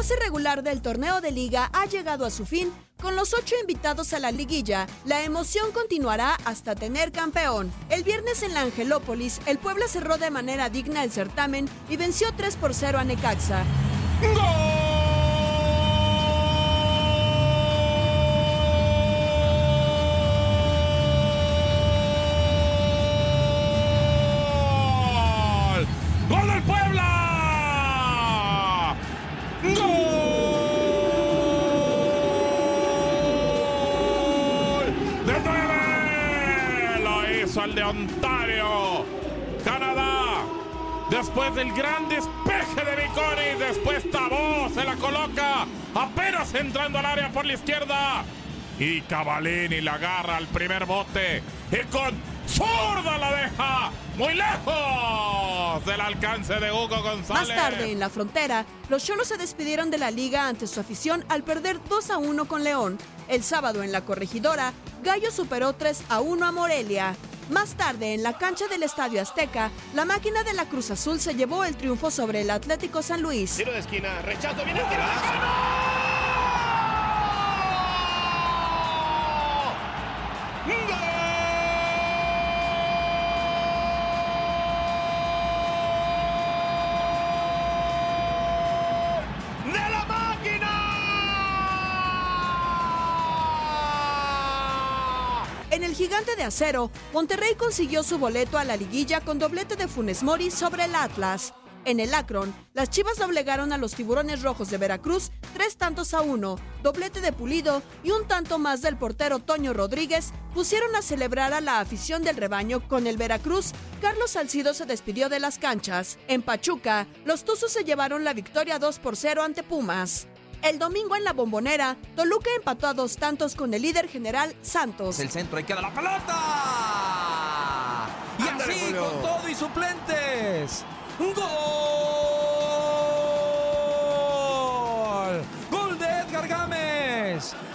Fase regular del torneo de liga ha llegado a su fin con los ocho invitados a la liguilla. La emoción continuará hasta tener campeón. El viernes en la Angelópolis, el Puebla cerró de manera digna el certamen y venció 3 por 0 a Necaxa. Ontario. Canadá. Después del gran despeje de Vicori. Después Tabó se la coloca. Apenas entrando al área por la izquierda. Y Cavalini la agarra al primer bote. Y con zurda la deja muy lejos del alcance de Hugo González. Más tarde, en la frontera, los Cholos se despidieron de la liga ante su afición al perder 2 a 1 con León. El sábado, en la corregidora, Gallo superó 3 a 1 a Morelia. Más tarde, en la cancha del Estadio Azteca, la máquina de la Cruz Azul se llevó el triunfo sobre el Atlético San Luis. Gigante de acero, Monterrey consiguió su boleto a la liguilla con doblete de Funes Mori sobre el Atlas. En el Akron, las Chivas doblegaron a los tiburones rojos de Veracruz tres tantos a uno, doblete de Pulido y un tanto más del portero Toño Rodríguez pusieron a celebrar a la afición del rebaño con el Veracruz. Carlos Salcido se despidió de las canchas. En Pachuca, los Tuzos se llevaron la victoria 2 por 0 ante Pumas. El domingo en la bombonera, Toluca empató a dos tantos con el líder general Santos. El centro, ahí queda la pelota. Y Ándale, así Julio. con todo y suplentes. ¡Gol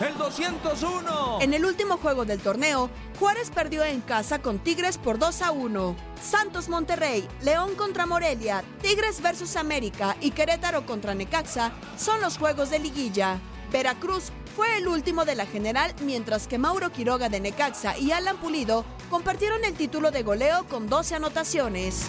El 201. En el último juego del torneo, Juárez perdió en casa con Tigres por 2 a 1. Santos Monterrey, León contra Morelia, Tigres versus América y Querétaro contra Necaxa son los juegos de liguilla. Veracruz fue el último de la general, mientras que Mauro Quiroga de Necaxa y Alan Pulido compartieron el título de goleo con 12 anotaciones.